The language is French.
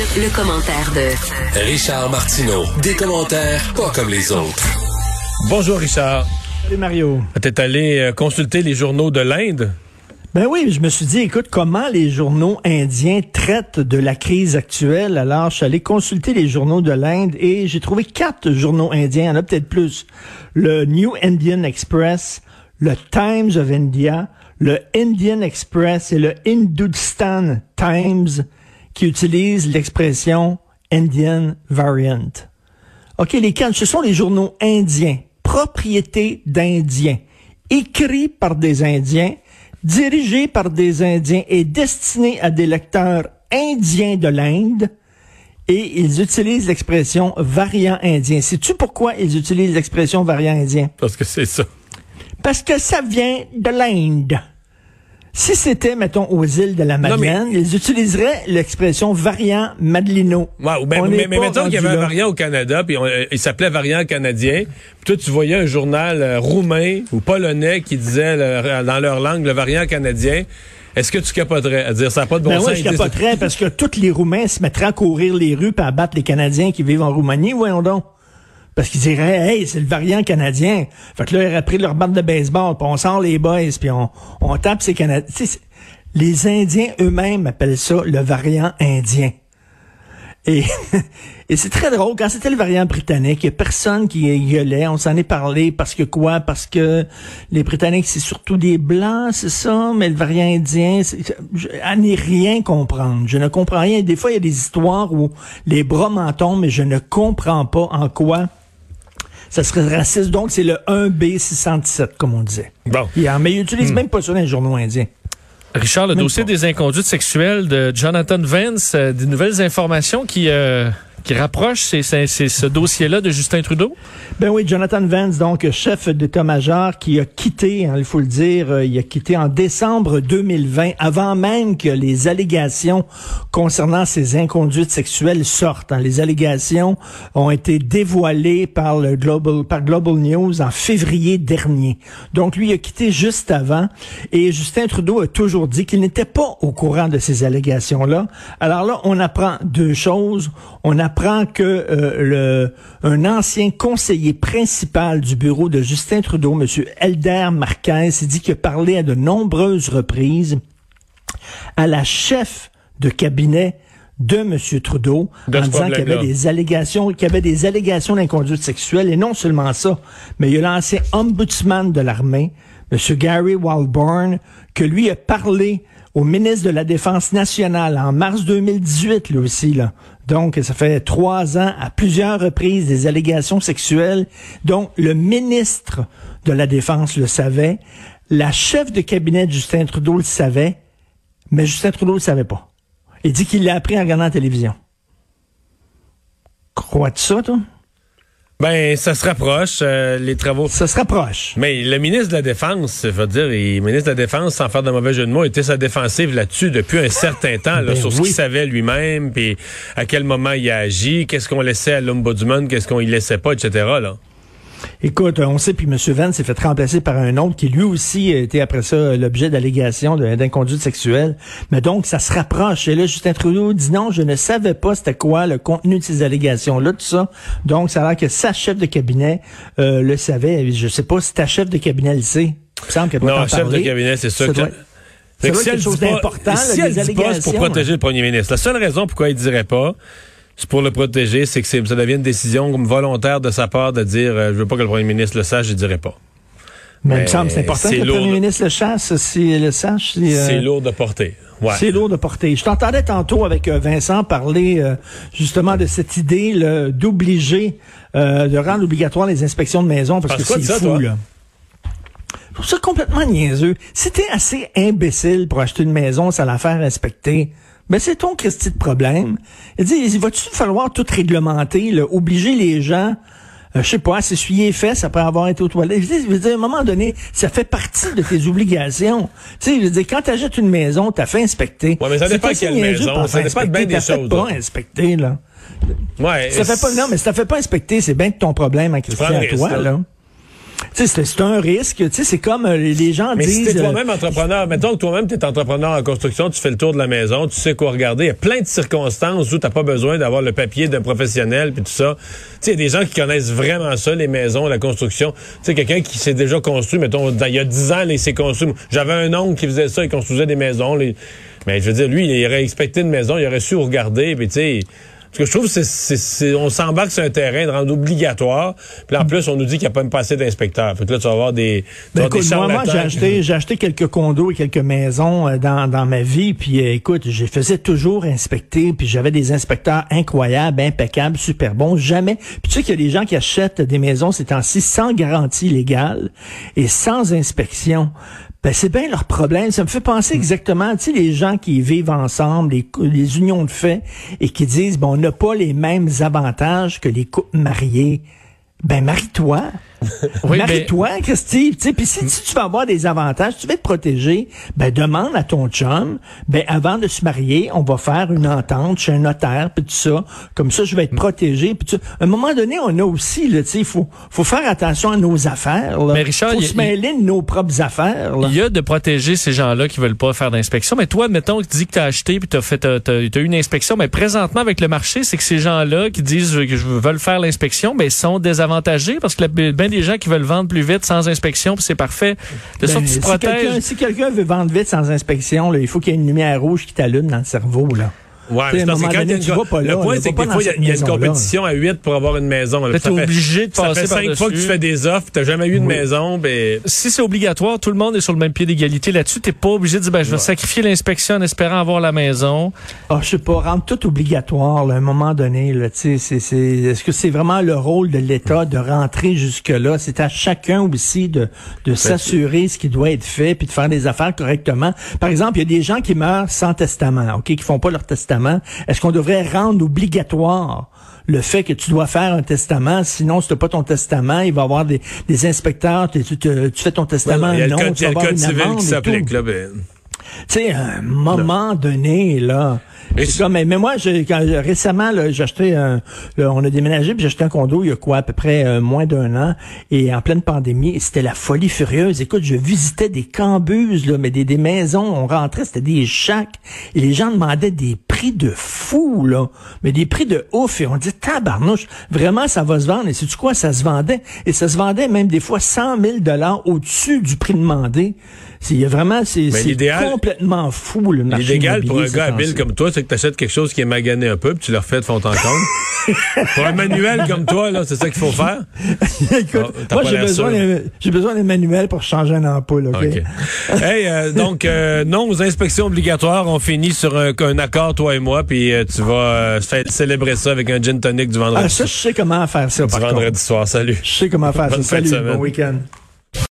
Le, le commentaire de Richard Martineau. Des commentaires pas comme les autres. Bonjour Richard. Salut Mario. T'es allé euh, consulter les journaux de l'Inde? Ben oui, je me suis dit, écoute, comment les journaux indiens traitent de la crise actuelle? Alors, je suis allé consulter les journaux de l'Inde et j'ai trouvé quatre journaux indiens, il y en a peut-être plus. Le New Indian Express, le Times of India, le Indian Express et le Hindustan Times qui utilisent l'expression Indian Variant. OK, les quatre, ce sont les journaux indiens, propriété d'Indiens, écrits par des Indiens, dirigés par des Indiens et destinés à des lecteurs indiens de l'Inde. Et ils utilisent l'expression variant indien. Sais-tu pourquoi ils utilisent l'expression variant indien? Parce que c'est ça. Parce que ça vient de l'Inde. Si c'était, mettons, aux îles de la Madeleine, mais- ils utiliseraient l'expression variant Madelino. Ouais, ou ben, mais mais mettons qu'il y avait un variant au Canada, puis on- euh, il s'appelait variant canadien. Puis toi, tu voyais un journal euh, roumain ou polonais qui disait le- dans leur langue le variant canadien. Est-ce que tu capoterais à dire ça n'a pas de bon Ben sens? ouais, je capoterais parce que tous les Roumains se mettraient à courir les rues et à battre les Canadiens qui vivent en Roumanie, voyons donc. Parce qu'ils diraient, hey, c'est le variant canadien. Fait que là, ils auraient pris leur batte de baseball, puis on sort les boys, puis on, on tape ces Canadiens. Les Indiens eux-mêmes appellent ça le variant indien. Et, et c'est très drôle, quand c'était le variant britannique, il n'y a personne qui gueulait, on s'en est parlé parce que quoi? Parce que les Britanniques, c'est surtout des Blancs, c'est ça, mais le variant indien, à n'y rien comprendre. Je ne comprends rien. Des fois, il y a des histoires où les bras m'en mais je ne comprends pas en quoi ça serait raciste. Donc, c'est le 1B617, comme on disait. Bon. Hier. Mais ils n'utilisent même pas ça dans les journaux indiens. Richard, le Même dossier pas. des inconduites sexuelles de Jonathan Vance, euh, des nouvelles informations qui, euh, qui rapprochent c'est, c'est- c'est ce dossier-là de Justin Trudeau? Ben oui, Jonathan Vance, donc chef d'état-major, qui a quitté, hein, il faut le dire, euh, il a quitté en décembre 2020, avant même que les allégations concernant ses inconduites sexuelles sortent. hein. Les allégations ont été dévoilées par le Global, par Global News en février dernier. Donc lui a quitté juste avant, et Justin Trudeau a toujours dit qu'il n'était pas au courant de ces allégations-là. Alors là, on apprend deux choses. Que euh, le, un ancien conseiller principal du bureau de Justin Trudeau, M. Elder Marquez, s'est dit qu'il a parlé à de nombreuses reprises à la chef de cabinet de M. Trudeau De en disant qu'il y avait des allégations, qu'il y avait des allégations d'inconduite sexuelle et non seulement ça, mais il y a l'ancien ombudsman de l'armée, M. Gary Walborn, que lui a parlé au ministre de la Défense nationale en mars 2018, lui aussi, là. Donc, ça fait trois ans, à plusieurs reprises, des allégations sexuelles. Donc, le ministre de la Défense le savait. La chef de cabinet de Justin Trudeau le savait. Mais Justin Trudeau le savait pas. Il dit qu'il l'a appris en regardant la télévision. Crois-tu ça, toi? Ben, ça se rapproche, euh, les travaux. Ça se rapproche. Mais le ministre de la Défense, je veux dire, le ministre de la Défense, sans faire de mauvais jeu de mots, était sa défensive là-dessus depuis un certain temps, là, Ben sur ce qu'il savait lui-même, puis à quel moment il a agi, qu'est-ce qu'on laissait à l'ombudsman, qu'est-ce qu'on y laissait pas, etc. Là. Écoute, on sait, puis M. Vance s'est fait remplacer par un autre qui lui aussi était après ça l'objet d'allégations d'inconduite sexuelle. Mais donc, ça se rapproche. Et là, Justin Trudeau dit non, je ne savais pas c'était quoi le contenu de ces allégations-là, tout ça. Donc, ça a l'air que sa chef de cabinet euh, le savait. Je sais pas si ta chef de cabinet le sait. Il me semble qu'elle doit Non, chef de cabinet, c'est sûr Ça que... doit- doit si quelque chose d'important, Si elle dit pas, c'est pour protéger le premier ministre. La seule raison pourquoi il dirait pas, c'est pour le protéger, c'est que ça devient une décision volontaire de sa part de dire euh, je veux pas que le premier ministre le sache, je dirais pas. Mais il Mais me semble que c'est important que le premier de- ministre le chasse, si le sache. si, euh, C'est lourd de porter. Ouais. C'est lourd de porter. Je t'entendais tantôt avec euh, Vincent parler euh, justement de cette idée d'obliger, de rendre obligatoire les inspections de maison parce que c'est fou. toi? Là. Je trouve ça complètement niaiseux. Si t'es assez imbécile pour acheter une maison, ça la faire inspecter. Ben c'est ton Christy de problème. Il dit, il va-tu falloir tout réglementer, là, obliger les gens euh, je sais pas, à s'essuyer les fesses après avoir été aux toilettes? Je veux dire, à un moment donné, ça fait partie de tes obligations. Tu sais, je veux dire, quand tu achètes une maison, t'as fait inspecter. Ouais, mais ça dépend quelle maison, ça dépend bien des choses, pas là. inspecter, là. Ouais, Ça fait pas, non, mais si t'as fait pas inspecter, c'est bien de ton problème, prends le à toi, là. Là. Tu sais, c'est un risque. Tu sais, c'est comme euh, les gens Mais disent... si t'es euh, toi-même entrepreneur, mettons que toi-même t'es entrepreneur en construction, tu fais le tour de la maison, tu sais quoi regarder. Il y a plein de circonstances où t'as pas besoin d'avoir le papier d'un professionnel puis tout ça. Tu sais, il y a des gens qui connaissent vraiment ça, les maisons, la construction. Tu sais, quelqu'un qui s'est déjà construit, mettons, il y a 10 ans, là, il s'est construit. J'avais un oncle qui faisait ça, il construisait des maisons. les- Mais je veux dire, lui, il aurait expecté une maison, il aurait su regarder, puis tu sais... Ce que je trouve, c'est, on s'embarque sur un terrain de rendre obligatoire. Puis en plus, on nous dit qu'il n'y a pas même pas assez d'inspecteurs. Fait que là, tu vas avoir des, Ben des écoute, moi, moi, j'ai acheté, j'ai acheté quelques condos et quelques maisons euh, dans, dans ma vie. Puis euh, écoute, je faisais toujours inspecter. Puis j'avais des inspecteurs incroyables, impeccables, super bons. Jamais. Puis tu sais qu'il y a des gens qui achètent des maisons ces temps-ci sans garantie légale et sans inspection. Ben, c'est bien leur problème. Ça me fait penser exactement, tu sais, les gens qui vivent ensemble, les, les unions de fait, et qui disent, bon, on n'a pas les mêmes avantages que les couples mariés. Ben, marie-toi. Oui, Marie-toi, Christy. Tu sais, Puis si, si tu vas avoir des avantages, tu vas te protéger, ben demande à ton chum, ben avant de se marier, on va faire une entente chez un notaire, puis tout ça. Comme ça, je vais être protégé. Puis. À un moment donné, on a aussi, là, tu sais, il faut, faut faire attention à nos affaires. Là. Mais Richard, faut se mêler de nos propres affaires. Il y a de protéger ces gens-là qui veulent pas faire d'inspection. Mais toi, mettons que tu dis que tu as acheté puis tu as fait t'as, t'as- t'as eu une inspection, mais présentement avec le marché, c'est que ces gens-là qui disent que je veulent faire l'inspection, mais sont désavantagés parce que la- ben des gens qui veulent vendre plus vite sans inspection, puis c'est parfait. De sorte Ben, que tu si protèges. quelqu'un si quelqu'un veut vendre vite sans inspection, là, il faut qu'il y ait une lumière rouge qui t'allume dans le cerveau. Là. Ouais, parce que quand donné, tu vas pas là, le point, c'est que des fois, il y a- une compétition à 8 pour avoir une maison. là. Ça t'es fait- obligé de Ça passer fait cinq fois que tu fais des offres, t'as jamais eu de maison, ben... si c'est obligatoire, tout le monde est sur le même pied d'égalité là-dessus. T'es pas obligé de dire, ben, je vais sacrifier l'inspection en espérant avoir la maison. Ah, je sais pas, rendre tout obligatoire là, à un moment donné. Là, tu sais, c'est, c'est, est-ce que c'est vraiment le rôle de l'État de rentrer jusque-là? C'est à chacun aussi de, de s'assurer ce qui doit être fait puis de faire des affaires correctement. Par exemple, il y a des gens qui meurent sans testament, ok, qui font pas leur testament. Est-ce qu'on devrait rendre obligatoire le fait que tu dois faire un testament, sinon si tu pas ton testament, il va y avoir des, des inspecteurs, tu, tu, te- tu fais ton testament, il y a le non, code, il y a vas le avoir code une civil amende qui s'applique, là, ben... Tu sais, à un moment donné, là. C'est comme, mais, mais moi, j'ai, quand, récemment, là, j'ai acheté un, là, on a déménagé, puis j'ai acheté un condo il y a quoi, à peu près euh, moins d'un an, et en pleine pandémie, c'était la folie furieuse. Écoute, je visitais des cambuses, là, mais des, des maisons, on rentrait, c'était des chacs, et les gens demandaient des prix de fou, là, mais des prix de ouf, et on dit, tabarnouche, vraiment, ça va se vendre, et sais-tu quoi, ça se vendait, et ça se vendait même des fois 100 000 dollars au-dessus du prix demandé. C'est, vraiment, c'est, c'est complètement fou, le marché L'idéal pour un gars habile comme toi, c'est que tu achètes quelque chose qui est magané un peu, puis tu le refais de fond en comble. pour un manuel comme toi, là, c'est ça qu'il faut faire? Écoute, Oh, moi, j'ai besoin, j'ai besoin d'un manuel pour changer un ampoule, OK? OK. hey, euh, donc, euh, non aux inspections obligatoires. On finit sur un, un accord, toi et moi, puis euh, tu vas euh, cé- célébrer ça avec un gin tonic du vendredi, Ah, ça, je sais comment faire ça, du par vendredi contre. soir. Salut. Je sais comment faire ça. Bonne de Salut, bon week-end.